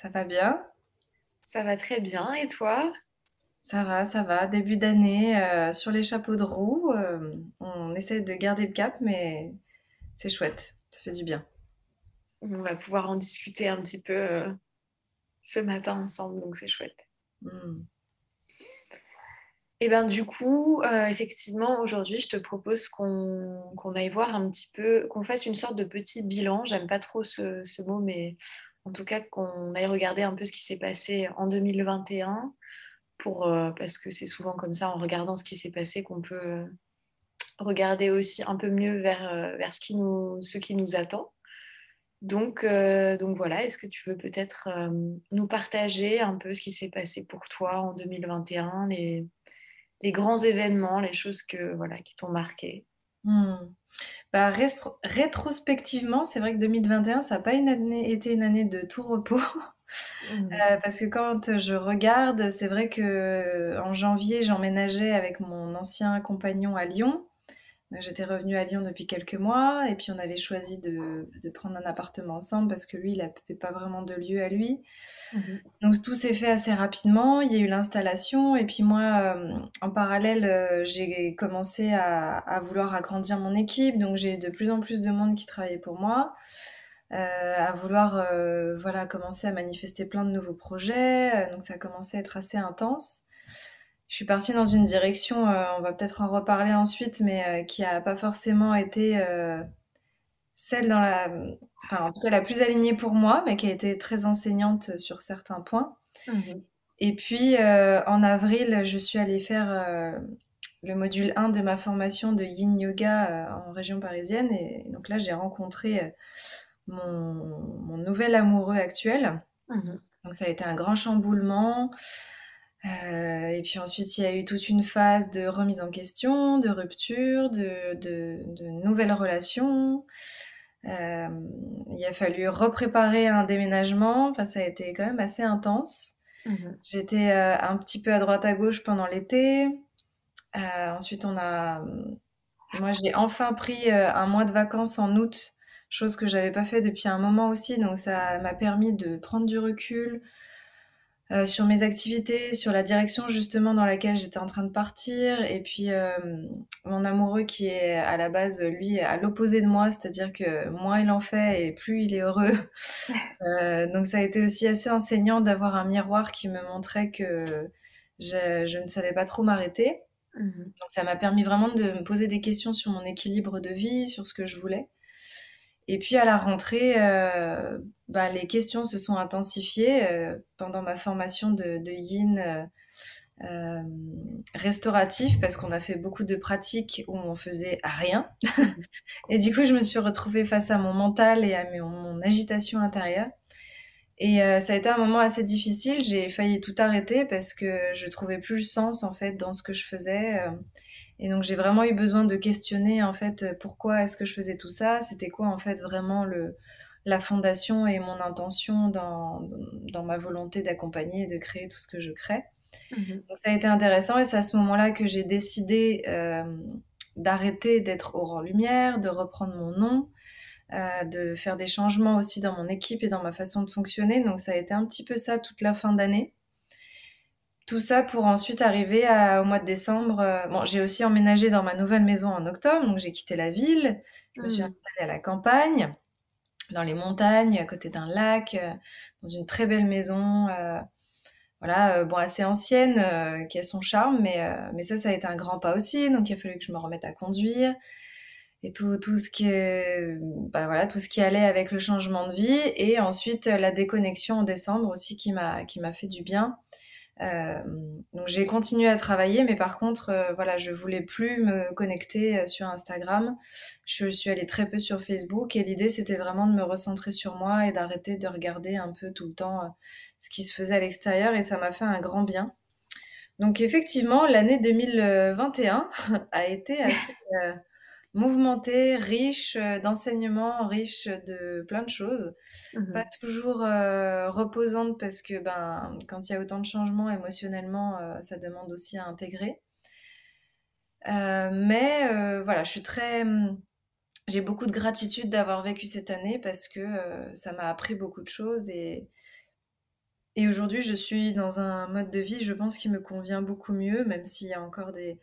Ça va bien? Ça va très bien. Et toi? Ça va, ça va. Début d'année, euh, sur les chapeaux de roue, euh, on essaie de garder le cap, mais c'est chouette. Ça fait du bien. On va pouvoir en discuter un petit peu euh, ce matin ensemble, donc c'est chouette. Hmm. Et ben du coup, effectivement, aujourd'hui, je te propose qu'on qu'on aille voir un petit peu, qu'on fasse une sorte de petit bilan. J'aime pas trop ce, ce mot, mais en tout cas qu'on aille regarder un peu ce qui s'est passé en 2021, pour, euh, parce que c'est souvent comme ça, en regardant ce qui s'est passé, qu'on peut euh, regarder aussi un peu mieux vers, euh, vers ce, qui nous, ce qui nous attend. Donc, donc voilà, est-ce que tu veux peut-être nous partager un peu ce qui s'est passé pour toi en 2021, les, les grands événements, les choses que, voilà, qui t'ont marqué? Hmm. Bah, rétrospectivement, c'est vrai que 2021, ça n'a pas une année, été une année de tout repos. Mmh. Euh, parce que quand je regarde, c'est vrai que en janvier, j'emménageais avec mon ancien compagnon à Lyon. J'étais revenue à Lyon depuis quelques mois et puis on avait choisi de, de prendre un appartement ensemble parce que lui, il n'avait pas vraiment de lieu à lui. Mhm. Donc tout s'est fait assez rapidement. Il y a eu l'installation et puis moi, euh, en parallèle, euh, j'ai commencé à, à, vouloir agrandir mon équipe. Donc j'ai de plus en plus de monde qui travaillait pour moi. Euh, à vouloir voilà commencer à manifester plein de nouveaux projets donc ça a commencé à être assez intense je suis partie dans une direction, euh, on va peut-être en reparler ensuite, mais euh, qui n'a pas forcément été euh, celle dans la, enfin en tout cas la plus alignée pour moi, mais qui a été très enseignante sur certains points. Mhm. Et puis en avril, je suis allée faire le module 1 de ma formation de Yin Yoga en région parisienne, et donc là j'ai rencontré mon, nouvel amoureux actuel. Mhm. Donc ça a été un grand chamboulement. Euh, et puis ensuite, il y a eu toute une phase de remise en question, de rupture, de, de, de nouvelles relations. Euh, il a fallu repréparer un déménagement. Enfin, ça a été quand même assez intense. Mhm. J'étais euh, un petit peu à droite à gauche pendant l'été. Ensuite, on a, moi, j'ai enfin pris un mois de vacances en août, chose que j'avais pas fait depuis un moment aussi. Donc, ça m'a permis de prendre du recul, euh, sur mes activités, sur la direction justement dans laquelle j'étais en train de partir, et puis euh, mon amoureux qui est à la base, lui, à l'opposé de moi, c'est-à-dire que moins il en fait et plus il est heureux. Euh, donc ça a été aussi assez enseignant d'avoir un miroir qui me montrait que je, je ne savais pas trop m'arrêter. Mmh donc ça m'a permis vraiment de me poser des questions sur mon équilibre de vie, sur ce que je voulais. Et puis à la rentrée, euh, bah, les questions se sont intensifiées euh, pendant ma formation de, yin euh, restauratif parce qu'on a fait beaucoup de pratiques où on faisait rien. et du coup, je me suis retrouvée face à mon mental et à mon, agitation intérieure. Et ça a été un moment assez difficile. J'ai failli tout arrêter parce que je trouvais plus le sens en fait dans ce que je faisais. Et donc j'ai vraiment eu besoin de questionner en fait pourquoi est-ce que je faisais tout ça, c'était quoi en fait vraiment le, la fondation et mon intention dans, dans ma volonté d'accompagner et de créer tout ce que je crée? Mhm. Donc ça a été intéressant et c'est à ce moment-là que j'ai décidé euh, d'arrêter d'être Aurore Lumière, de reprendre mon nom, euh, de faire des changements aussi dans mon équipe et dans ma façon de fonctionner. Donc ça a été un petit peu ça toute la fin d'année. Tout ça pour ensuite arriver au mois de décembre. Euh, bon, j'ai aussi emménagé dans ma nouvelle maison en octobre, donc j'ai quitté la ville. Je me suis mmh. installée à la campagne, dans les montagnes, à côté d'un lac, euh, dans une très belle maison. Euh, voilà, bon, assez ancienne, qui a son charme, mais, mais ça, ça a été un grand pas aussi. Donc, il a fallu que je me remette à conduire et tout, tout ce qui est, bah, voilà, tout ce qui allait avec le changement de vie. Et ensuite, la déconnexion en décembre aussi qui m'a, qui m'a fait du bien. Euh, donc j'ai continué à travailler, mais par contre, euh, voilà, je voulais plus me connecter euh, sur Instagram. Je suis allée très peu sur Facebook et l'idée c'était vraiment de me recentrer sur moi et d'arrêter de regarder un peu tout le temps ce qui se faisait à l'extérieur et ça m'a fait un grand bien. Donc effectivement, l'année 2021 a été assez mouvementée, riche euh, d'enseignements, riche de plein de choses. Mmh Pas toujours euh, reposante parce que ben, quand il y a autant de changements émotionnellement, euh, ça demande aussi à intégrer. mais voilà, je suis très... Hum, j'ai beaucoup de gratitude d'avoir vécu cette année parce que ça m'a appris beaucoup de choses et, et aujourd'hui je suis dans un mode de vie, je pense, qui me convient beaucoup mieux, même s'il y a encore des,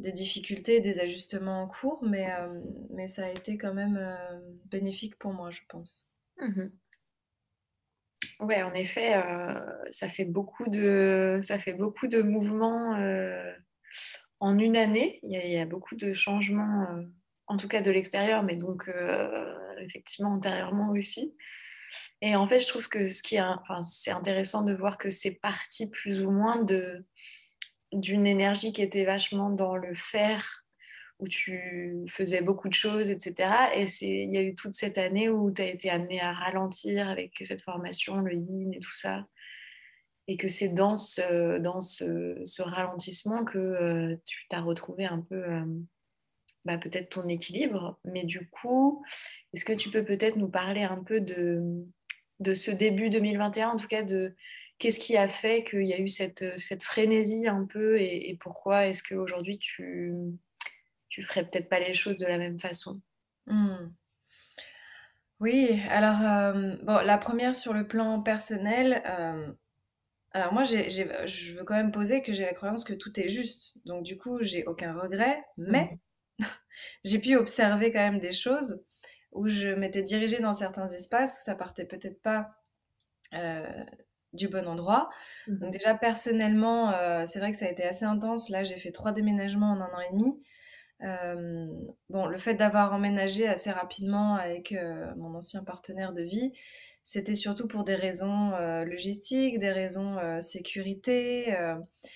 des difficultés, des ajustements en cours, mais, euh, mais ça a été quand même euh, bénéfique pour moi, je pense. Mmh oui, en effet, euh, ça, fait beaucoup de, ça fait beaucoup de mouvements en une année. Il y, a, beaucoup de changements, en tout cas de l'extérieur, mais donc effectivement antérieurement aussi. Et en fait, je trouve que ce qui est, enfin, c'est intéressant de voir que c'est parti plus ou moins de, d'une énergie qui était vachement dans le faire, où tu faisais beaucoup de choses, etc. Et il y a eu toute cette année où tu as été amené à ralentir avec cette formation, le yin et tout ça. Et que c'est dans ce, dans ce, ralentissement que euh, tu t'as retrouvé un peu euh, bah, peut-être ton équilibre. Mais du coup, est-ce que tu peux peut-être nous parler un peu de, de ce début 2021, en tout cas de Qu'est-ce qui a fait qu'il y a eu cette, cette frénésie un peu et, pourquoi est-ce qu'aujourd'hui tu tu ferais peut-être pas les choses de la même façon? Hmm. Oui, alors euh, bon, la première sur le plan personnel, euh, alors moi je veux quand même poser que j'ai la croyance que tout est juste, donc du coup j'ai aucun regret, mais mmh. j'ai pu observer quand même des choses où je m'étais dirigée dans certains espaces où ça partait peut-être pas euh, du bon endroit. Mmh Donc déjà personnellement, euh, c'est vrai que ça a été assez intense. Là, j'ai fait trois déménagements en un an et demi. Euh, bon, le fait d'avoir emménagé assez rapidement avec euh, mon ancien partenaire de vie, c'était surtout pour des raisons logistiques, des raisons sécurité,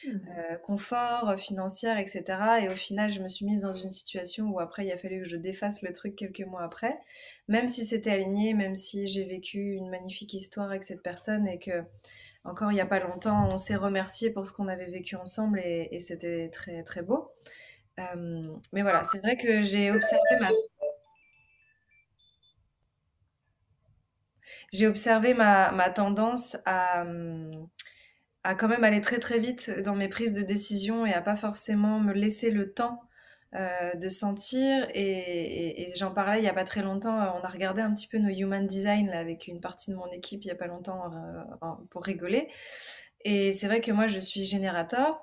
mmh confort, financière, etc. Et au final, je me suis mise dans une situation où après, il a fallu que je défasse le truc quelques mois après, même si c'était aligné, même si j'ai vécu une magnifique histoire avec cette personne et que encore il n'y a pas longtemps, on s'est remercié pour ce qu'on avait vécu ensemble et, c'était très très beau. mais voilà, c'est vrai que j'ai observé ma j'ai observé ma, tendance à, quand même aller très très vite dans mes prises de décision et à pas forcément me laisser le temps euh, de sentir. Et, j'en parlais il n'y a pas très longtemps. On a regardé un petit peu nos human design avec une partie de mon équipe il n'y a pas longtemps euh, pour rigoler. Et c'est vrai que moi je suis générateur.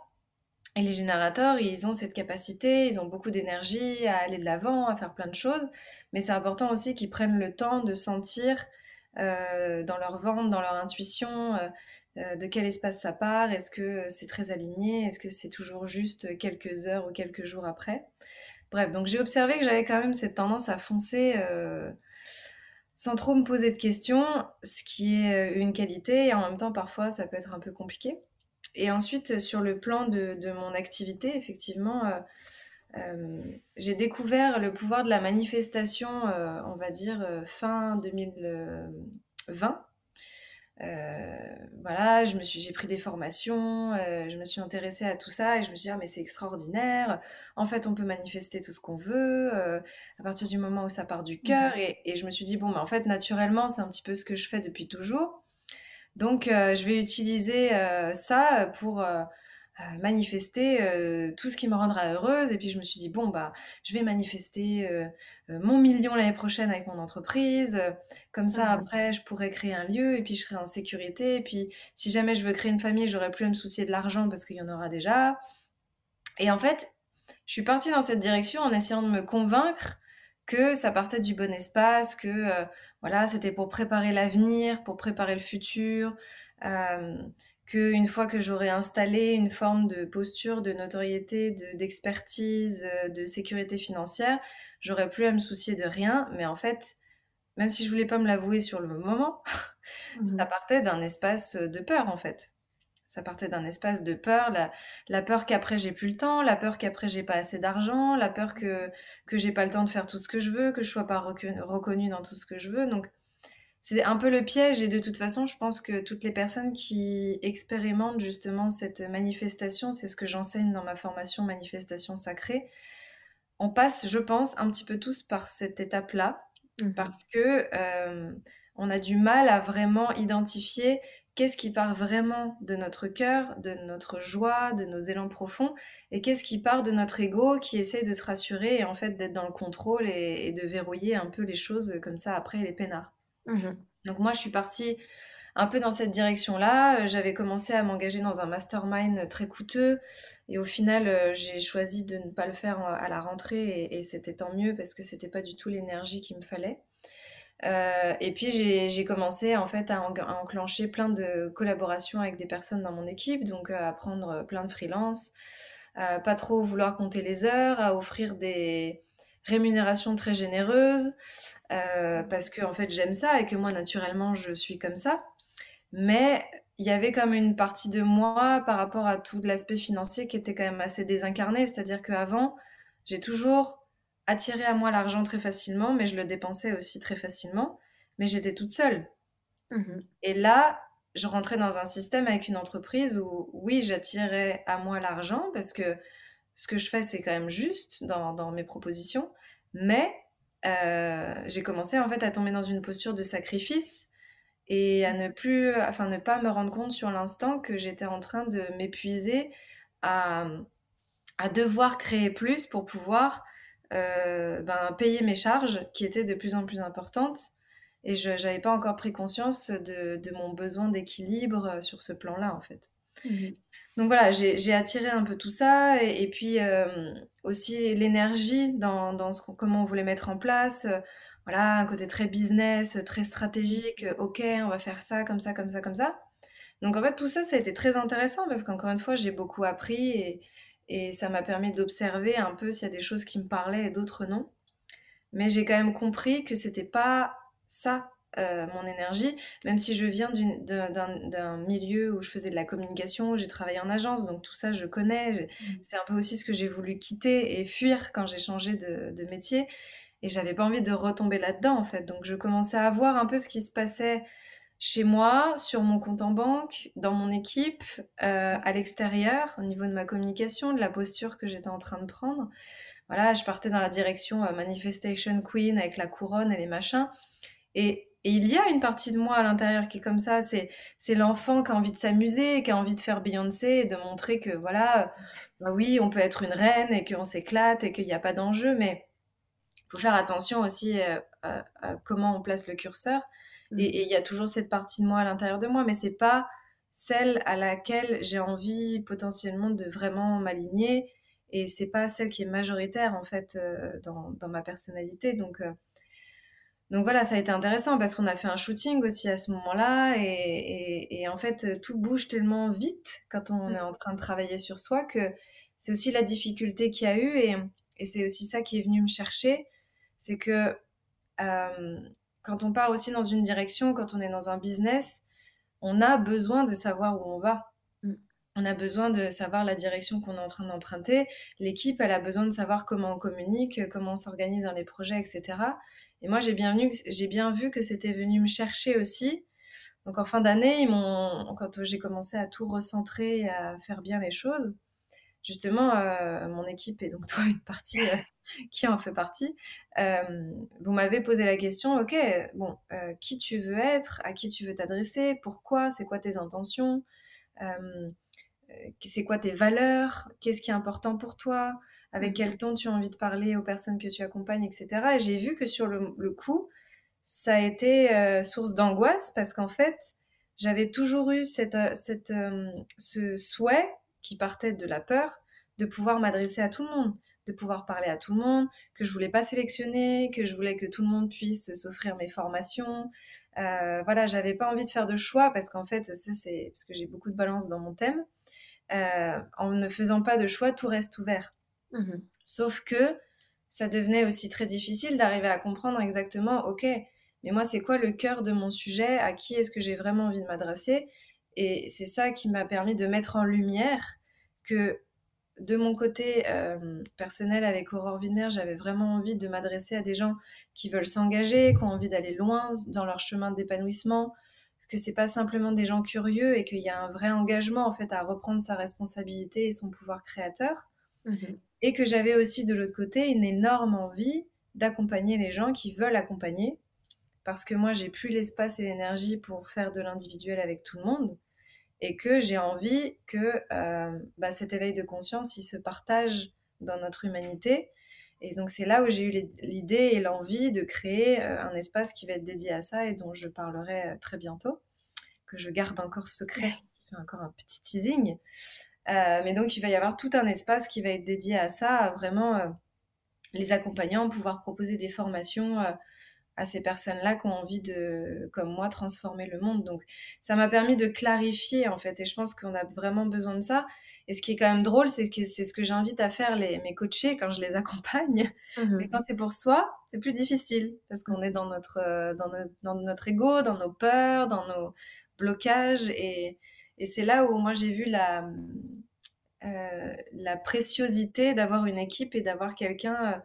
Et les générateurs, ils ont cette capacité, ils ont beaucoup d'énergie à aller de l'avant, à faire plein de choses. Mais c'est important aussi qu'ils prennent le temps de sentir euh, dans leur ventre, dans leur intuition, euh, euh, de quel espace ça part, est-ce que c'est très aligné, est-ce que c'est toujours juste quelques heures ou quelques jours après. Bref, donc j'ai observé que j'avais quand même cette tendance à foncer sans trop me poser de questions, ce qui est une qualité et en même temps parfois ça peut être un peu compliqué. Et ensuite sur le plan de mon activité, effectivement, euh, j'ai découvert le pouvoir de la manifestation, euh, on va dire, euh, fin 2020. voilà, je me suis, j'ai pris des formations, je me suis intéressée à tout ça et je me suis dit, ah, mais c'est extraordinaire. En fait, on peut manifester tout ce qu'on veut à partir du moment où ça part du cœur. Et, et, je me suis dit, bon, mais en fait, naturellement, c'est un petit peu ce que je fais depuis toujours. Donc, je vais utiliser ça pour manifester euh, tout ce qui me rendra heureuse. Et puis je me suis dit, bon, bah, je vais manifester euh, mon million l'année prochaine avec mon entreprise. comme ça, mmh après, je pourrais créer un lieu et puis je serai en sécurité. Et puis si jamais je veux créer une famille, j'aurai plus à me soucier de l'argent parce qu'il y en aura déjà. Et en fait, je suis partie dans cette direction en essayant de me convaincre que ça partait du bon espace, que euh, voilà, c'était pour préparer l'avenir, pour préparer le futur, euh, que une fois que j'aurais installé une forme de posture, de notoriété, d'expertise, euh, de, sécurité financière, j'aurais plus à me soucier de rien. Mais en fait, même si je voulais pas me l'avouer sur le moment, ça mmh partait d'un espace de peur en fait. Ça partait d'un espace de peur, la, peur qu'après j'ai plus le temps, la peur qu'après j'ai pas assez d'argent, la peur que que j'ai pas le temps de faire tout ce que je veux, que je sois pas reconnue dans tout ce que je veux. Donc c'est un peu le piège et de toute façon, je pense que toutes les personnes qui expérimentent justement cette manifestation, c'est ce que j'enseigne dans ma formation manifestation sacrée, on passe, je pense, un petit peu tous par cette étape-là mmh parce que euh, on a du mal à vraiment identifier qu'est-ce qui part vraiment de notre cœur, de notre joie, de nos élans profonds, et qu'est-ce qui part de notre ego qui essaie de se rassurer et en fait d'être dans le contrôle et, de verrouiller un peu les choses comme ça après les peinards. Mmh Donc moi je suis partie un peu dans cette direction-là. J'avais commencé à m'engager dans un mastermind très coûteux et au final euh, j'ai choisi de ne pas le faire à la rentrée et, c'était tant mieux parce que c'était pas du tout l'énergie qu'il me fallait. Euh, et puis j'ai commencé en fait à, enclencher plein de collaborations avec des personnes dans mon équipe, donc euh, à prendre plein de freelance, pas trop vouloir compter les heures, à offrir des rémunérations très généreuses, euh, parce que en fait j'aime ça et que moi naturellement je suis comme ça. Mais il y avait comme une partie de moi par rapport à tout l'aspect financier qui était quand même assez désincarné, c'est-à-dire qu'avant j'ai toujours attirer à moi l'argent très facilement, mais je le dépensais aussi très facilement. Mais j'étais toute seule. Mmh Et là, je rentrais dans un système avec une entreprise où, oui, j'attirais à moi l'argent parce que ce que je fais, c'est quand même juste dans, mes propositions. Mais euh, j'ai commencé en fait à tomber dans une posture de sacrifice et à ne plus, enfin, ne pas me rendre compte sur l'instant que j'étais en train de m'épuiser à, devoir créer plus pour pouvoir euh, ben, payer mes charges qui étaient de plus en plus importantes. Et je n'avais pas encore pris conscience de, de mon besoin d'équilibre euh, sur ce plan-là, en fait. Mmh Donc voilà, j'ai attiré un peu tout ça. Et, puis euh, aussi l'énergie dans, dans ce comment on voulait mettre en place. voilà, un côté très business, très stratégique. Ok, on va faire ça, comme ça, comme ça, comme ça. Donc en fait, tout ça, ça a été très intéressant parce qu'encore une fois, j'ai beaucoup appris et, et ça m'a permis d'observer un peu s'il y a des choses qui me parlaient et d'autres non. Mais j'ai quand même compris que c'était pas ça euh, mon énergie, même si je viens d'un milieu où je faisais de la communication, où j'ai travaillé en agence, donc tout ça je connais. Mmh. C'est un peu aussi ce que j'ai voulu quitter et fuir quand j'ai changé de, de métier. Et j'avais pas envie de retomber là-dedans en fait. Donc je commençais à voir un peu ce qui se passait chez moi, sur mon compte en banque, dans mon équipe, euh, à l'extérieur, au niveau de ma communication, de la posture que j'étais en train de prendre. Voilà, je partais dans la direction euh, Manifestation Queen avec la couronne et les machins. Et, il y a une partie de moi à l'intérieur qui est comme ça, c'est, c'est l'enfant qui a envie de s'amuser, qui a envie de faire Beyoncé et de montrer que voilà, bah oui, on peut être une reine et qu'on s'éclate et qu'il n'y a pas d'enjeu, mais il faut faire attention aussi euh, à comment on place le curseur. Mmh. Et il y a toujours cette partie de moi à l'intérieur de moi, mais c'est pas celle à laquelle j'ai envie potentiellement de vraiment m'aligner. Et c'est pas celle qui est majoritaire en fait euh, dans, dans, ma personnalité. Donc, euh, donc voilà, ça a été intéressant parce qu'on a fait un shooting aussi à ce moment-là. Et, et, en fait, tout bouge tellement vite quand on mmh. est en train de travailler sur soi que c'est aussi la difficulté qu'il y a eu. Et, et c'est aussi ça qui est venu me chercher. C'est que euh, quand on part aussi dans une direction, quand on est dans un business, on a besoin de savoir où on va. On a besoin de savoir la direction qu'on est en train d'emprunter. L'équipe, elle a besoin de savoir comment on communique, comment on s'organise dans les projets, etc. Et moi, j'ai bien, bien vu que c'était venu me chercher aussi. Donc en fin d'année, quand j'ai commencé à tout recentrer, à faire bien les choses, justement, euh, mon équipe et donc toi, une partie euh, qui en fait partie, euh, vous m'avez posé la question, ok, bon, qui tu veux être, à qui tu veux t'adresser, pourquoi, c'est quoi tes intentions, c'est quoi tes valeurs, qu'est-ce qui est important pour toi, avec quel ton tu as envie de parler aux personnes que tu accompagnes, etc. Et j'ai vu que sur le, le coup, ça a été source d'angoisse parce qu'en fait, j'avais toujours eu cette, cette, ce souhait qui partait de la peur de pouvoir m'adresser à tout le monde. de pouvoir parler à tout le monde, que je voulais pas sélectionner, que je voulais que tout le monde puisse s'offrir mes formations. Euh, voilà, j'avais pas envie de faire de choix parce qu'en fait, ça c'est parce que j'ai beaucoup de balance dans mon thème. Euh, en ne faisant pas de choix, tout reste ouvert. Mmh Sauf que ça devenait aussi très difficile d'arriver à comprendre exactement, ok, mais moi c'est quoi le cœur de mon sujet, à qui est-ce que j'ai vraiment envie de m'adresser? Et c'est ça qui m'a permis de mettre en lumière que de mon côté euh, personnel avec Aurore Widmer, j'avais vraiment envie de m'adresser à des gens qui veulent s'engager, qui ont envie d'aller loin dans leur chemin d'épanouissement, que c'est pas simplement des gens curieux et qu'il y a un vrai engagement en fait à reprendre sa responsabilité et son pouvoir créateur. Mhm. Et que j'avais aussi de l'autre côté une énorme envie d'accompagner les gens qui veulent accompagner, parce que moi j'ai plus l'espace et l'énergie pour faire de l'individuel avec tout le monde et que j'ai envie que euh, bah, cet éveil de conscience, il se partage dans notre humanité. Et donc c'est là où j'ai eu l'idée et l'envie de créer euh, un espace qui va être dédié à ça et dont je parlerai euh, très bientôt, que je garde encore secret, encore un petit teasing. mais donc il va y avoir tout un espace qui va être dédié à ça, à vraiment les accompagnants, pouvoir proposer des formations à ces personnes-là qui ont envie de, comme moi, transformer le monde. Donc, ça m'a permis de clarifier, en fait, et je pense qu'on a vraiment besoin de ça. Et ce qui est quand même drôle, c'est que c'est ce que j'invite à faire les, mes coachés quand je les accompagne. Mmh Mais quand c'est pour soi, c'est plus difficile, parce qu'on est dans notre, euh, dans, notre, dans notre ego, dans nos peurs, dans nos blocages. Et, et c'est là où moi, j'ai vu la, euh, la préciosité d'avoir une équipe et d'avoir quelqu'un...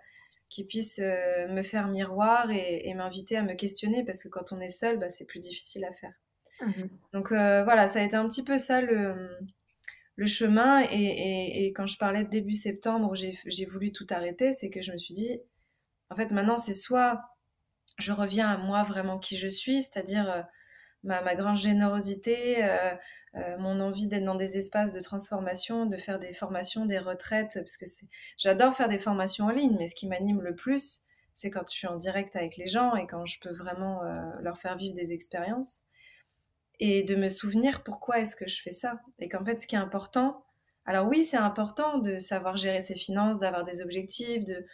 Qui puisse euh, me faire miroir et, m'inviter à me questionner parce que quand on est seul, bah, c'est plus difficile à faire. Mhm. Donc euh, voilà, ça a été un petit peu ça le, le chemin. Et, et, quand je parlais de début septembre, j'ai voulu tout arrêter, c'est que je me suis dit, en fait, maintenant, c'est soit je reviens à moi vraiment qui je suis, c'est-à-dire euh, ma, ma, grande générosité, euh, mon envie d'être dans des espaces de transformation, de faire des formations, des retraites, parce que j'adore faire des formations en ligne, mais ce qui m'anime le plus, c'est quand je suis en direct avec les gens et quand je peux vraiment euh, leur faire vivre des expériences. Et de me souvenir pourquoi est-ce que je fais ça. Et qu'en fait, ce qui est important, alors oui, c'est important de savoir gérer ses finances, d'avoir des objectifs, de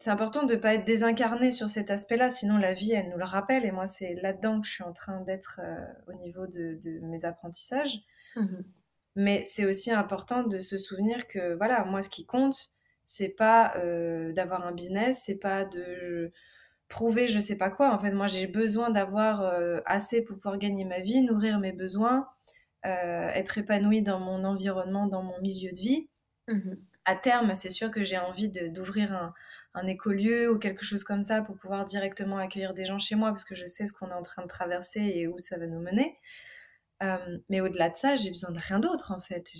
c'est important de ne pas être désincarné sur cet aspect-là, sinon la vie, elle nous le rappelle. Et moi, c'est là-dedans que je suis en train d'être euh, au niveau de, mes apprentissages. Mmh Mais c'est aussi important de se souvenir que, voilà, moi, ce qui compte, c'est pas euh, d'avoir un business, c'est pas de prouver je sais pas quoi. En fait, moi, j'ai besoin d'avoir euh, assez pour pouvoir gagner ma vie, nourrir mes besoins, être épanouie dans mon environnement, dans mon milieu de vie. Mmh à terme, c'est sûr que j'ai envie d'ouvrir un, un écolieu ou quelque chose comme ça pour pouvoir directement accueillir des gens chez moi parce que je sais ce qu'on est en train de traverser et où ça va nous mener. Euh, mais au-delà de ça, j'ai besoin de rien d'autre en fait.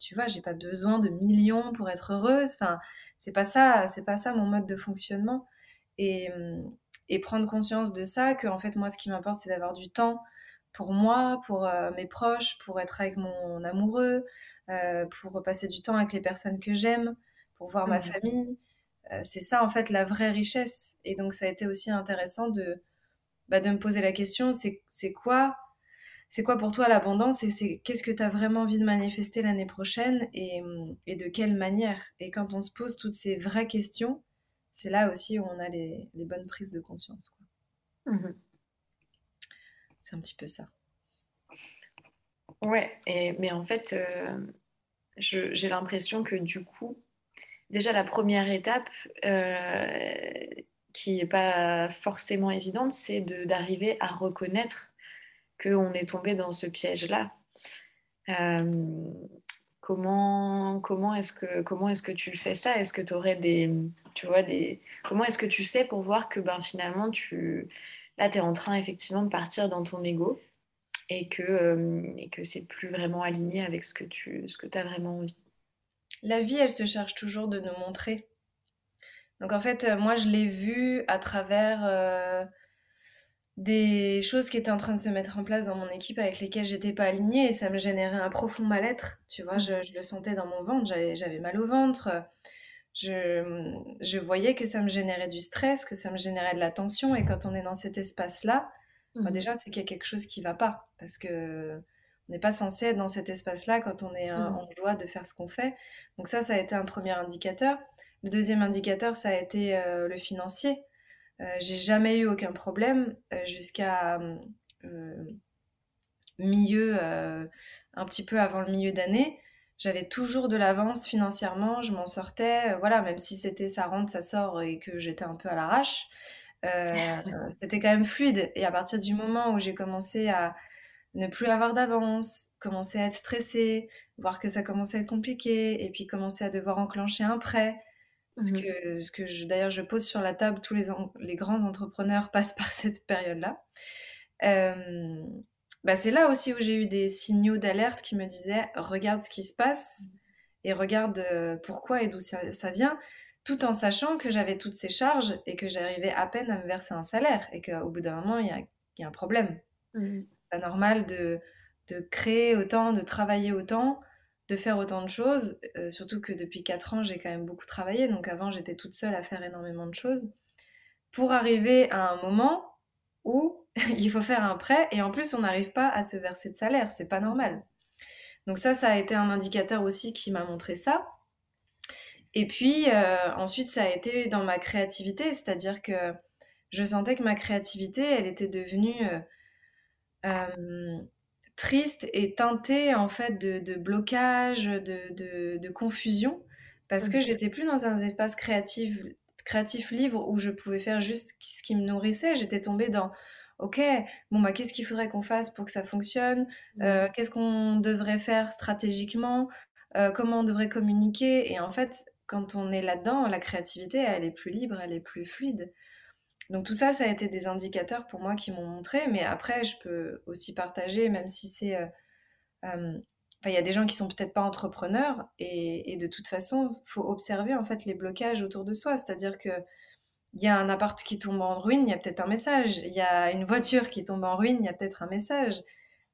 tu vois, j'ai pas besoin de millions pour être heureuse. Enfin, c'est pas ça, c'est pas ça mon mode de fonctionnement. Et, et prendre conscience de ça, que en fait moi, ce qui m'importe, c'est d'avoir du temps pour moi, pour euh, mes proches, pour être avec mon amoureux, euh, pour passer du temps avec les personnes que j'aime, pour voir ma mmh. famille. Euh, c'est ça en fait la vraie richesse. Et donc ça a été aussi intéressant de, bah, de me poser la question, c'est quoi c'est quoi pour toi l'abondance et c'est qu'est-ce que tu as vraiment envie de manifester l'année prochaine et, de quelle manière? Et quand on se pose toutes ces vraies questions, c'est là aussi où on a les, bonnes prises de conscience. Mmh c'est un petit peu ça. Ouais, et, mais en fait, euh, j'ai l'impression que du coup, déjà la première étape, euh, qui n'est pas forcément évidente, c'est d'arriver à reconnaître qu'on est tombé dans ce piège-là. Euh, comment est-ce que que tu fais ça? Est-ce que tu aurais des tu vois des comment est-ce que tu fais pour voir que ben finalement tu là tu es en train effectivement de partir dans ton ego et que euh, et que c'est plus vraiment aligné avec ce que tu ce que tu as vraiment envie? La vie, elle se cherche toujours de nous montrer. Donc en fait, euh, moi, je l'ai vu à travers euh, des choses qui étaient en train de se mettre en place dans mon équipe avec lesquelles j'étais pas alignée et ça me générait un profond mal-être. Tu vois, je, le sentais dans mon ventre, j'avais mal au ventre. Je, voyais que ça me générait du stress, que ça me générait de la tension et quand on est dans cet espace-là, bah, mmh. déjà, c'est qu'il y a quelque chose qui va pas parce que on n'est pas censé être dans cet espace-là quand on est mmh. en joie de faire ce qu'on fait. Donc ça, ça a été un premier indicateur. Le deuxième indicateur, ça a été le financier. j'ai jamais eu aucun problème jusqu'à milieu, un petit peu avant le milieu d'année. J'avais toujours de l'avance financièrement, je m'en sortais, voilà, même si c'était ça rentre, ça sort et que j'étais un peu à l'arrache. c'était quand même fluide. Et à partir du moment où j'ai commencé à ne plus avoir d'avance, commencer à être stressée, voir que ça commençait à être compliqué, et puis commencer à devoir enclencher un prêt. Ce mmh que, ce que d'ailleurs je pose sur la table, tous les, les grands entrepreneurs passent par cette période-là. bah c'est là aussi où j'ai eu des signaux d'alerte qui me disaient regarde ce qui se passe mmh. et regarde pourquoi et d'où ça, ça, vient, tout en sachant que j'avais toutes ces charges et que j'arrivais à peine à me verser un salaire et qu'au bout d'un moment, il y a, y a, un problème. Mmh pas normal de, créer autant, de travailler autant, de faire autant de choses. Euh, surtout que depuis 4 ans, j'ai quand même beaucoup travaillé. Donc avant, j'étais toute seule à faire énormément de choses. Pour arriver à un moment où il faut faire un prêt et en plus, on n'arrive pas à se verser de salaire. C'est pas normal. Donc ça, ça a été un indicateur aussi qui m'a montré ça. Et puis euh, ensuite, ça a été dans ma créativité, c'est-à-dire que je sentais que ma créativité, elle était devenue euh, euh, triste et teintée en fait de, blocage, de, confusion, parce que j'étais plus dans un espace créatif, créatif libre où je pouvais faire juste ce qui me nourrissait. J'étais tombée dans Ok, bon bah qu'est-ce qu'il faudrait qu'on fasse pour que ça fonctionne? Euh, Qu'est-ce qu'on devrait faire stratégiquement? Euh, Comment on devrait communiquer? Et en fait, quand on est là-dedans, la créativité, elle est plus libre, elle est plus fluide. Donc tout ça, ça a été des indicateurs pour moi qui m'ont montré, mais après, je peux aussi partager, même si c'est... Euh, euh, il y a des gens qui sont peut-être pas entrepreneurs, et, de toute façon, il faut observer en fait les blocages autour de soi. C'est-à-dire que il y a un appart qui tombe en ruine, il y a peut-être un message. Il y a une voiture qui tombe en ruine, il y a peut-être un message.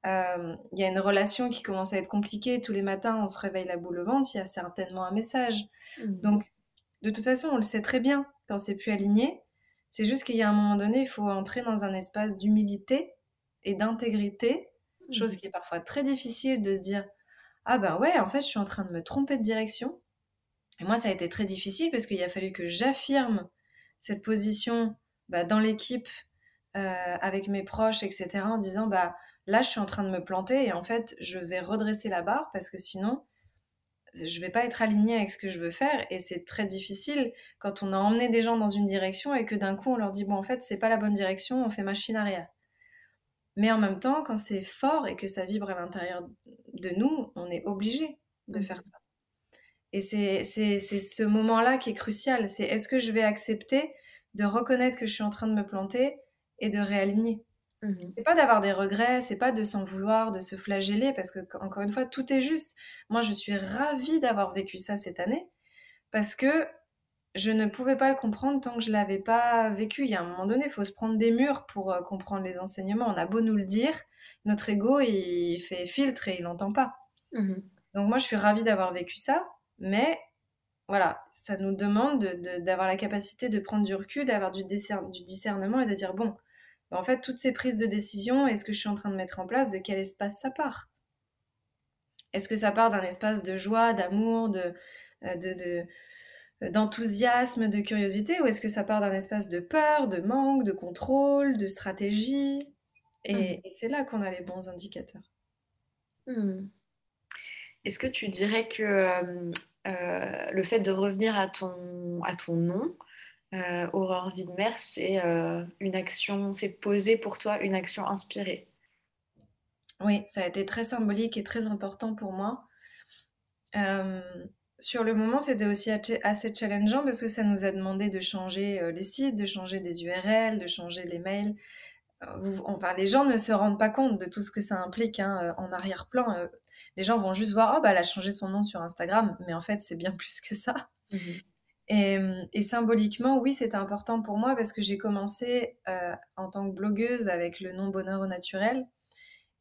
Euh, il y a une relation qui commence à être compliquée. Tous les matins, on se réveille la boule au ventre, il y a certainement un message. Mmh. Donc, de toute façon, on le sait très bien quand c'est plus aligné. C'est juste qu'il y a un moment donné, il faut entrer dans un espace d'humilité et d'intégrité, chose mmh. qui est parfois très difficile de se dire Ah ben ouais, en fait, je suis en train de me tromper de direction. Et moi, ça a été très difficile parce qu'il a fallu que j'affirme cette position bah, dans l'équipe, euh, avec mes proches, etc., en disant Bah là, je suis en train de me planter et en fait, je vais redresser la barre parce que sinon, je vais pas être alignée avec ce que je veux faire et c'est très difficile quand on a emmené des gens dans une direction et que d'un coup on leur dit bon en fait c'est pas la bonne direction on fait machine arrière. Mais en même temps quand c'est fort et que ça vibre à l'intérieur de nous on est obligé de mmh. faire ça. Et c'est ce moment là qui est crucial. C'est est-ce que je vais accepter de reconnaître que je suis en train de me planter et de réaligner? Mmh c'est pas d'avoir des regrets, c'est pas de s'en vouloir, de se flageller, parce que, encore une fois, tout est juste. Moi, je suis ravie d'avoir vécu ça cette année, parce que je ne pouvais pas le comprendre tant que je l'avais pas vécu. Il y a un moment donné, il faut se prendre des murs pour euh, comprendre les enseignements. On a beau nous le dire, notre ego, il fait filtre et il n'entend pas. Mmh Donc moi, je suis ravie d'avoir vécu ça, mais voilà, ça nous demande d'avoir la capacité de prendre du recul, d'avoir du discernement et de dire, bon, en fait, toutes ces prises de décision et ce que je suis en train de mettre en place, de quel espace ça part? Est-ce que ça part d'un espace de joie, d'amour, de, euh, de, d'enthousiasme, de curiosité, ou est-ce que ça part d'un espace de peur, de manque, de contrôle, de stratégie? Et, mmh. c'est là qu'on a les bons indicateurs. Mmh. Est-ce que tu dirais que euh, euh, le fait de revenir à ton, à ton nom, euh, Aurore Widmer, c'est euh, une action, c'est poser pour toi une action inspirée. Oui, ça a été très symbolique et très important pour moi. Euh, sur le moment, c'était aussi assez challengeant parce que ça nous a demandé de changer les sites, de changer des URL, de changer les mails. Enfin, les gens ne se rendent pas compte de tout ce que ça implique hein, en arrière-plan. Les gens vont juste voir, oh, bah, elle a changé son nom sur Instagram, mais en fait, c'est bien plus que ça. Mmh et, symboliquement, oui, c'était important pour moi parce que j'ai commencé euh, en tant que blogueuse avec le nom Bonheur au naturel.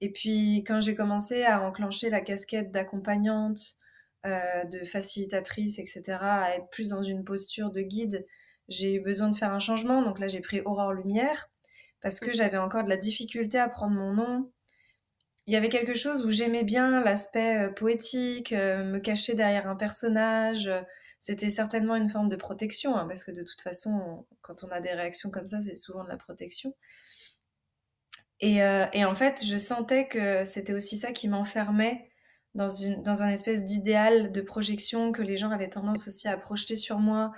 Et puis, quand j'ai commencé à enclencher la casquette d'accompagnante, euh, de facilitatrice, etc., à être plus dans une posture de guide, j'ai eu besoin de faire un changement. Donc là, j'ai pris Aurore Lumière parce que j'avais encore de la difficulté à prendre mon nom. Il y avait quelque chose où j'aimais bien l'aspect euh, poétique, me cacher derrière un personnage c'était certainement une forme de protection, hein, parce que de toute façon, quand on a des réactions comme ça, c'est souvent de la protection. Et, euh, et, en fait, je sentais que c'était aussi ça qui m'enfermait dans, une, dans un espèce d'idéal de projection que les gens avaient tendance aussi à projeter sur moi.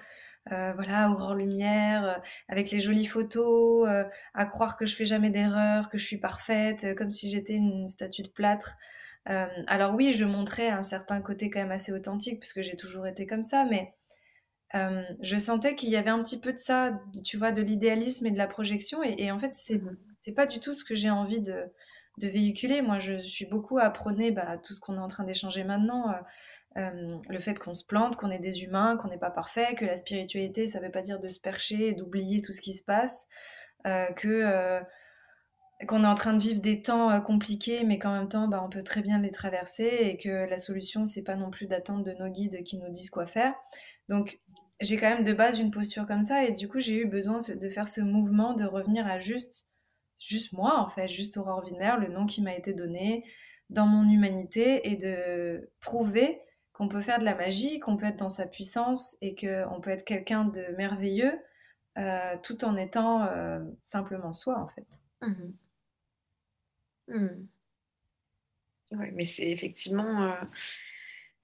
Euh, voilà, aurore lumière, euh, avec les jolies photos, euh, à croire que je fais jamais d'erreur, que je suis parfaite, comme si j'étais une statue de plâtre. Alors oui, je montrais un certain côté quand même assez authentique, parce que j'ai toujours été comme ça, mais je sentais qu'il y avait un petit peu de ça, tu vois, de l'idéalisme et de la projection, et, et en fait, c'est mmh c'est pas du tout ce que j'ai envie de, de véhiculer. Moi, je suis beaucoup à prôner bah, tout ce qu'on est en train d'échanger maintenant. Euh, euh, le fait qu'on se plante, qu'on est des humains, qu'on n'est pas parfait, que la spiritualité, ça ne veut pas dire de se percher et d'oublier tout ce qui se passe, euh, que qu'on est en train de vivre des temps compliqués, mais qu'en même temps, bah, on peut très bien les traverser et que la solution, c'est pas non plus d'attendre de nos guides qui nous disent quoi faire. Donc, j'ai quand même de base une posture comme ça et du coup, j'ai eu besoin de faire ce mouvement, de revenir à juste juste moi, en fait, juste Aurore Widmer, le nom qui m'a été donné dans mon humanité et de prouver qu'on peut faire de la magie, qu'on peut être dans sa puissance et qu'on peut être quelqu'un de merveilleux euh, tout en étant euh, simplement soi, en fait. Mmh mmh. Mais c'est effectivement euh,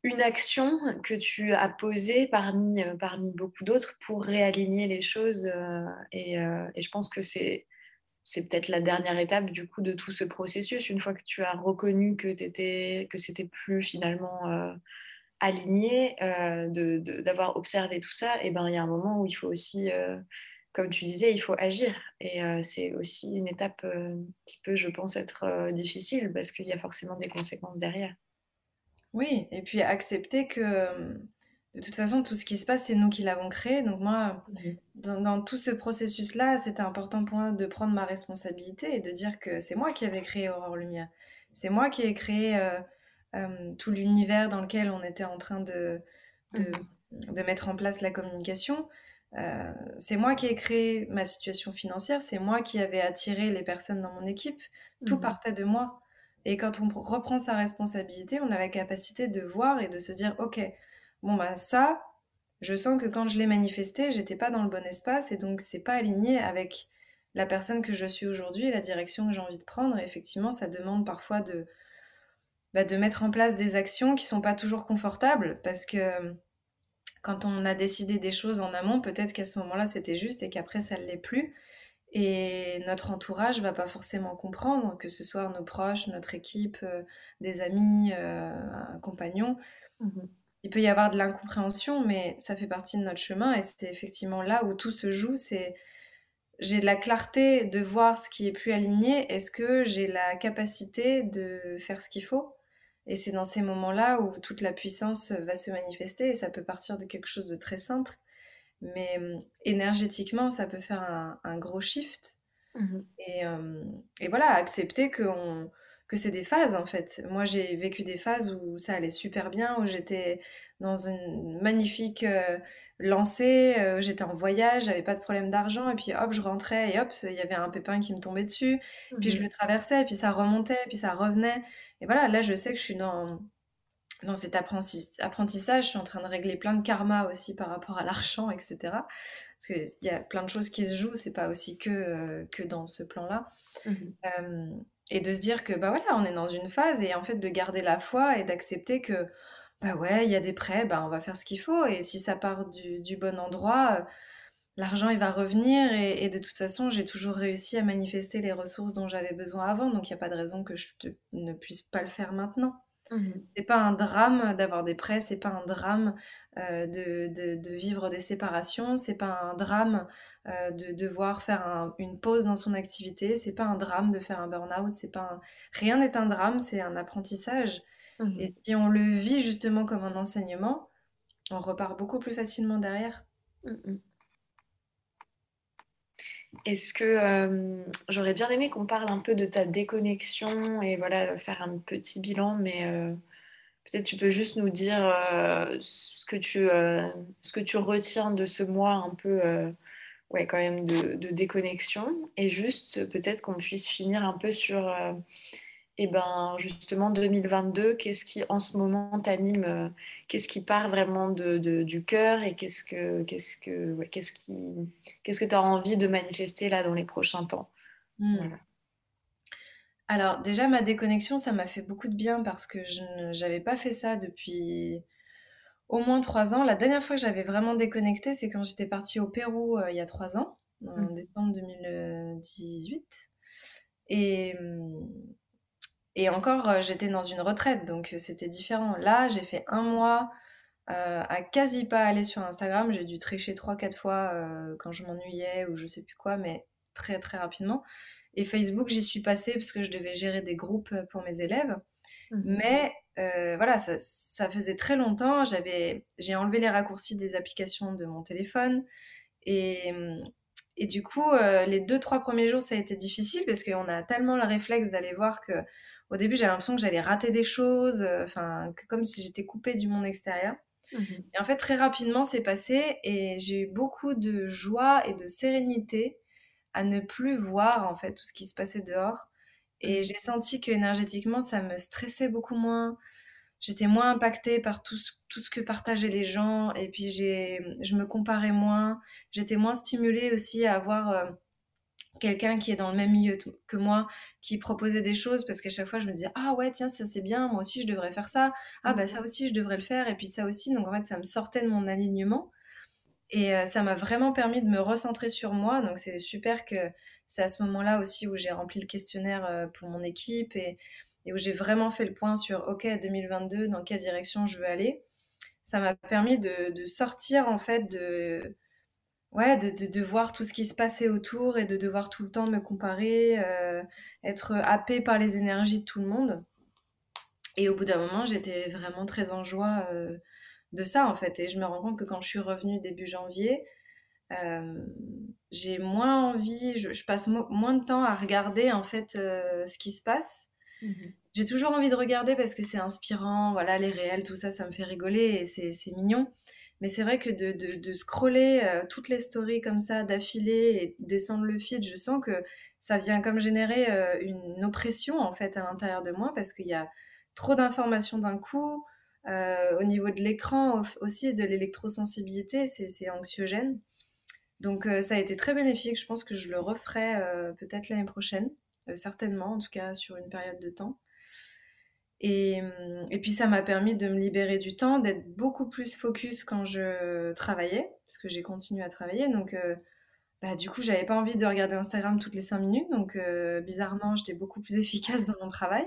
une action que tu as posée parmi, parmi beaucoup d'autres pour réaligner les choses. et, et, je pense que c'est c'est peut-être la dernière étape du coup de tout ce processus. Une fois que tu as reconnu que, étais, que c'était plus finalement euh, aligné, euh, d'avoir observé tout ça, et ben il y a un moment où il faut aussi, euh, comme tu disais, il faut agir. Et c'est aussi une étape qui peut, je pense, être difficile parce qu'il y a forcément des conséquences derrière. Oui, et puis accepter que de toute façon, tout ce qui se passe, c'est nous qui l'avons créé. Donc moi, dans, tout ce processus-là, c'était important pour moi de prendre ma responsabilité et de dire que c'est moi qui avais créé Aurore Lumière. C'est moi qui ai créé euh, euh, tout l'univers dans lequel on était en train de, de, mhm. mettre en place la communication. Euh, c'est moi qui ai créé ma situation financière. C'est moi qui avais attiré les personnes dans mon équipe. Tout mhm. partait de moi. Et quand on reprend sa responsabilité, on a la capacité de voir et de se dire, OK, bon bah ça, je sens que quand je l'ai manifesté, j'étais pas dans le bon espace et donc c'est pas aligné avec la personne que je suis aujourd'hui et la direction que j'ai envie de prendre. Et effectivement, ça demande parfois de, bah, de mettre en place des actions qui sont pas toujours confortables parce que quand on a décidé des choses en amont, peut-être qu'à ce moment-là c'était juste et qu'après ça ne l'est plus. Et notre entourage va pas forcément comprendre, que ce soit nos proches, notre équipe, euh, des amis, euh, un compagnon. Mmh il peut y avoir de l'incompréhension, mais ça fait partie de notre chemin et c'est effectivement là où tout se joue. C'est j'ai de la clarté de voir ce qui est plus aligné. Est-ce que j'ai la capacité de faire ce qu'il faut? Et c'est dans ces moments-là où toute la puissance va se manifester et ça peut partir de quelque chose de très simple, mais hum, énergétiquement, ça peut faire un, gros shift. Mmh et, hum, et, voilà, accepter qu'on que c'est des phases en fait. Moi j'ai vécu des phases où ça allait super bien, où j'étais dans une magnifique euh, lancée, euh, j'étais en voyage, j'avais pas de problème d'argent, et puis hop, je rentrais, et hop, il y avait un pépin qui me tombait dessus, puis je mmh le traversais, puis ça remontait, puis ça revenait. Et voilà, là je sais que je suis dans, dans cet apprentissage, je suis en train de régler plein de karma aussi par rapport à l'argent, etc. Parce qu'il y a plein de choses qui se jouent, c'est pas aussi que, euh, que dans ce plan-là. Mmh et de se dire que bah voilà, on est dans une phase et en fait de garder la foi et d'accepter que bah ouais, il y a des prêts, bah on va faire ce qu'il faut et si ça part du, bon endroit, l'argent il va revenir et, de toute façon j'ai toujours réussi à manifester les ressources dont j'avais besoin avant donc il n'y a pas de raison que je ne puisse pas le faire maintenant. Mmh c'est pas un drame d'avoir des prêts, c'est pas un drame euh, de, de, vivre des séparations, c'est pas un drame euh, de devoir faire une pause dans son activité, c'est pas un drame de faire un burn-out, c'est pas rien n'est un drame, c'est un apprentissage. Mmh Et si on le vit justement comme un enseignement, on repart beaucoup plus facilement derrière. Mmh Est-ce que euh, j'aurais bien aimé qu'on parle un peu de ta déconnexion et voilà faire un petit bilan, mais euh, peut-être tu peux juste nous dire euh, ce, que tu, ce que tu retiens de ce mois un peu ouais, quand même de, de déconnexion et juste peut-être qu'on puisse finir un peu sur et ben justement 2022, qu'est-ce qui en ce moment t'anime euh, Qu'est-ce qui part vraiment de, du cœur et qu'est-ce que qu'est-ce que qu'est-ce qui qu'est-ce que tu as envie de manifester là dans les prochains temps? Hmm. Alors déjà ma déconnexion, ça m'a fait beaucoup de bien parce que je n'avais pas fait ça depuis au moins trois ans. La dernière fois que j'avais vraiment déconnecté, c'est quand j'étais partie au Pérou euh, il y a trois ans, en hmm. décembre 2018. Et, hum, et encore, euh, j'étais dans une retraite, donc euh, c'était différent. Là, j'ai fait un mois euh, à quasi pas aller sur Instagram. J'ai dû tricher 3-4 fois quand je m'ennuyais ou je sais plus quoi, mais très très rapidement. Et Facebook, j'y suis passée parce que je devais gérer des groupes pour mes élèves. Mmh. Mais voilà, ça, ça, faisait très longtemps. J'avais, j'ai enlevé les raccourcis des applications de mon téléphone. Et, et du coup, les deux, trois premiers jours, ça a été difficile parce qu'on a tellement le réflexe d'aller voir que au début, j'avais l'impression que j'allais rater des choses, euh, enfin, comme si j'étais coupée du monde extérieur. Mmh et en fait, très rapidement, c'est passé et j'ai eu beaucoup de joie et de sérénité à ne plus voir en fait tout ce qui se passait dehors. Et mmh. j'ai senti que énergétiquement, ça me stressait beaucoup moins. J'étais moins impactée par tout ce, tout ce que partageaient les gens. Et puis, je me comparais moins. J'étais moins stimulée aussi à avoir euh, quelqu'un qui est dans le même milieu que moi, qui proposait des choses, parce qu'à chaque fois, je me disais, ah ouais, tiens, ça c'est bien, moi aussi, je devrais faire ça. Ah bah ça mmh. aussi, je devrais le faire, et puis ça aussi. Donc en fait, ça me sortait de mon alignement. Et euh, ça m'a vraiment permis de me recentrer sur moi. Donc c'est super que c'est à ce moment-là aussi où j'ai rempli le questionnaire euh, pour mon équipe et, et où j'ai vraiment fait le point sur, OK, 2022, dans quelle direction je veux aller. Ça m'a permis de, sortir en fait de ouais, de, voir tout ce qui se passait autour et de devoir tout le temps me comparer, euh, être happée par les énergies de tout le monde. Et au bout d'un moment, j'étais vraiment très en joie euh, de ça, en fait. Et je me rends compte que quand je suis revenue début janvier, euh, j'ai moins envie, je, passe moins de temps à regarder, en fait, ce qui se passe. Mmh j'ai toujours envie de regarder parce que c'est inspirant, voilà, les réels, tout ça, ça me fait rigoler et c'est mignon. Mais c'est vrai que de, scroller euh, toutes les stories comme ça, d'affilée et descendre le feed, je sens que ça vient comme générer euh, une oppression en fait à l'intérieur de moi parce qu'il y a trop d'informations d'un coup. Euh, au niveau de l'écran aussi de l'électrosensibilité, c'est anxiogène. Donc ça a été très bénéfique. Je pense que je le referai peut-être l'année prochaine, certainement en tout cas sur une période de temps. Et, hum, et, puis ça m'a permis de me libérer du temps, d'être beaucoup plus focus quand je travaillais, parce que j'ai continué à travailler. Donc euh, bah, du coup, j'avais pas envie de regarder Instagram toutes les 5 minutes. Donc euh, bizarrement, j'étais beaucoup plus efficace dans mon travail.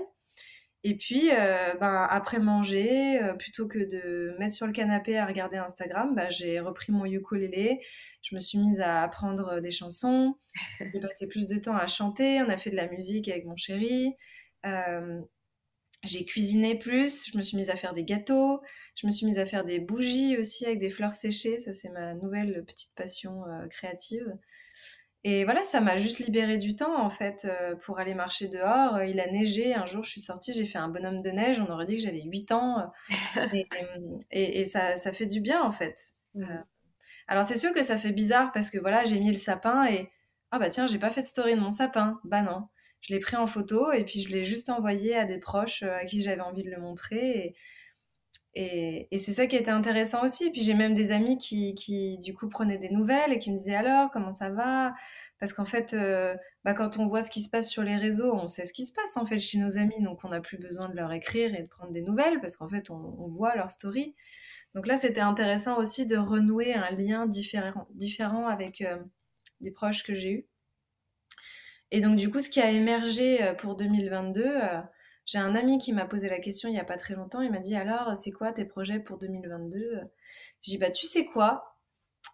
Et puis, euh, bah, après manger, plutôt que de mettre sur le canapé à regarder Instagram, bah, j'ai repris mon ukulélé. Je me suis mise à apprendre des chansons. J'ai passé plus de temps à chanter. On a fait de la musique avec mon chéri j'ai cuisiné plus, je me suis mise à faire des gâteaux, je me suis mise à faire des bougies aussi avec des fleurs séchées, ça c'est ma nouvelle petite passion euh, créative. Et voilà, ça m'a juste libéré du temps en fait euh, pour aller marcher dehors. Il a neigé, un jour je suis sortie, j'ai fait un bonhomme de neige, on aurait dit que j'avais 8 ans. et, ça, ça, fait du bien en fait. Euh, alors c'est sûr que ça fait bizarre parce que voilà, j'ai mis le sapin et ah bah tiens, j'ai pas fait de story de mon sapin. Bah non je l'ai pris en photo et puis je l'ai juste envoyé à des proches euh, à qui j'avais envie de le montrer. Et, c'est ça qui était intéressant aussi. Puis j'ai même des amis qui, du coup, prenaient des nouvelles et qui me disaient alors, comment ça va? Parce qu'en fait, euh, bah, quand on voit ce qui se passe sur les réseaux, on sait ce qui se passe en fait chez nos amis. Donc on n'a plus besoin de leur écrire et de prendre des nouvelles parce qu'en fait, on, voit leur story. Donc là, c'était intéressant aussi de renouer un lien différent, différent avec euh, des proches que j'ai eus. Et donc, du coup, ce qui a émergé euh, pour 2022, euh, j'ai un ami qui m'a posé la question il n'y a pas très longtemps. Il m'a dit Alors, c'est quoi tes projets pour 2022 J'ai dit Bah, tu sais quoi?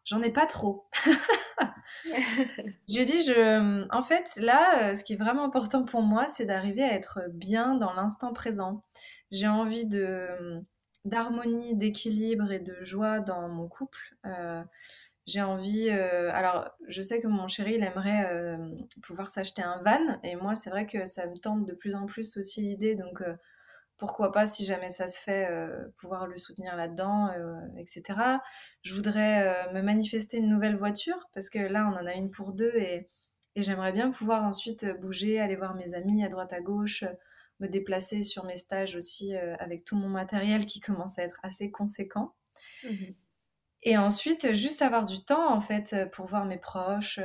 J'en ai pas trop. je lui ai dit je... En fait, là, euh, ce qui est vraiment important pour moi, c'est d'arriver à être bien dans l'instant présent. J'ai envie de d'harmonie, d'équilibre et de joie dans mon couple. J'ai envie. Euh, alors, je sais que mon chéri, il aimerait euh, pouvoir s'acheter un van. Et moi, c'est vrai que ça me tente de plus en plus aussi l'idée. Donc, euh, pourquoi pas, si jamais ça se fait, pouvoir le soutenir là-dedans, etc. Je voudrais me manifester une nouvelle voiture parce que là, on en a une pour deux et, et j'aimerais bien pouvoir ensuite bouger, aller voir mes amis à droite à gauche, me déplacer sur mes stages aussi avec tout mon matériel qui commence à être assez conséquent. Mmh et ensuite, juste avoir du temps, en fait, pour voir mes proches.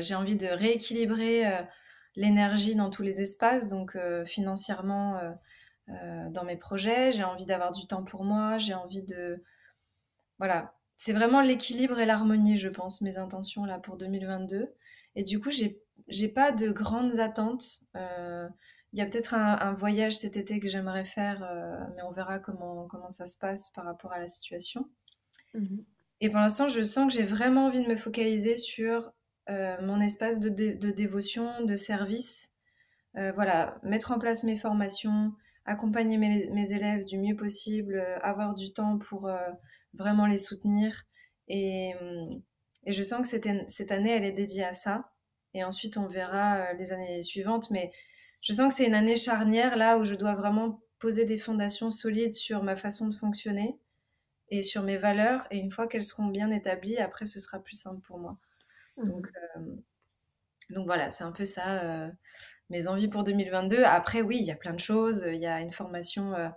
j'ai envie de rééquilibrer l'énergie dans tous les espaces, donc financièrement dans mes projets. J'ai envie d'avoir du temps pour moi. J'ai envie de... Voilà, c'est vraiment l'équilibre et l'harmonie, je pense, mes intentions là pour 2022. Et du coup, j'ai, j'ai pas de grandes attentes. Euh, il y a peut-être un, voyage cet été que j'aimerais faire, euh, mais on verra comment, comment ça se passe par rapport à la situation. Mhm. Et pour l'instant, je sens que j'ai vraiment envie de me focaliser sur euh, mon espace de, de, dévotion, de service. voilà, mettre en place mes formations, accompagner mes, mes, élèves du mieux possible, avoir du temps pour vraiment les soutenir. Et, et je sens que cette, cette, année, elle est dédiée à ça. Et ensuite, on verra euh, les années suivantes. Mais je sens que c'est une année charnière, là, où je dois vraiment poser des fondations solides sur ma façon de fonctionner et sur mes valeurs. Et une fois qu'elles seront bien établies, après, ce sera plus simple pour moi. Mmh. Donc, euh, donc voilà, c'est un peu ça, euh, mes envies pour 2022. Après, oui, il y a plein de choses. Il y a une formation euh,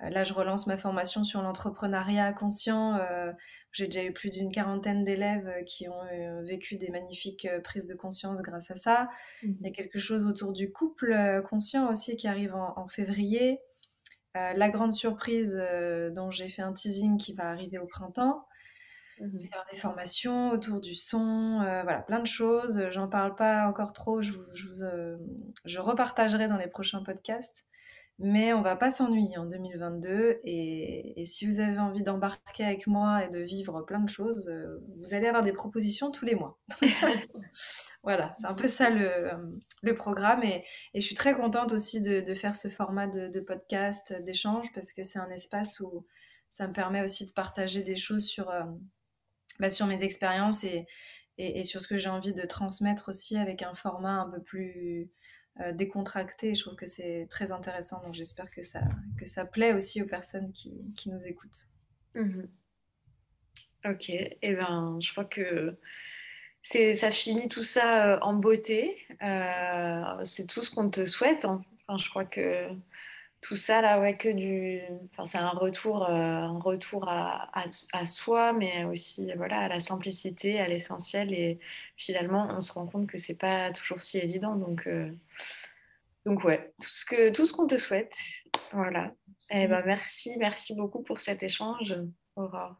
là, je relance ma formation sur l'entrepreneuriat conscient. Euh, j'ai déjà eu plus d'une quarantaine d'élèves euh, qui ont vécu des magnifiques prises de conscience grâce à ça. Mmh. Il y a quelque chose autour du couple conscient aussi qui arrive en, février. la grande surprise dont j'ai fait un teasing qui va arriver au printemps. Mmh. Faire des formations autour du son, voilà, plein de choses. J'en parle pas encore trop, je, je repartagerai dans les prochains podcasts. Mais on va pas s'ennuyer en 2022 et, si vous avez envie d'embarquer avec moi et de vivre plein de choses, euh, vous allez avoir des propositions tous les mois. voilà, c'est un peu ça le, programme et, je suis très contente aussi de, faire ce format de, podcast, d'échange, parce que c'est un espace où ça me permet aussi de partager des choses sur, euh, bah, sur mes expériences et, et, sur ce que j'ai envie de transmettre aussi avec un format un peu plus euh, décontracté. Je trouve que c'est très intéressant. Donc j'espère que ça, que ça plaît aussi aux personnes qui, qui nous écoutent. Mhm. Ok, et eh ben, je crois que ça finit tout ça euh, en beauté. Euh, c'est tout ce qu'on te souhaite. Hein. Enfin, je crois que tout ça là ouais que du enfin c'est un retour euh, un retour à, à, soi mais aussi voilà à la simplicité à l'essentiel. Et finalement on se rend compte que c'est pas toujours si évident. Donc euh, donc ouais tout ce que tout ce qu'on te souhaite. Voilà. Et eh ben merci merci beaucoup pour cet échange Aurore.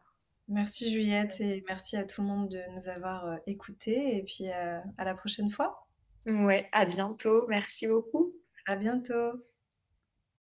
Merci Juliette et merci à tout le monde de nous avoir euh, écoutés. Et puis à la prochaine fois. Ouais à bientôt. Merci beaucoup. À bientôt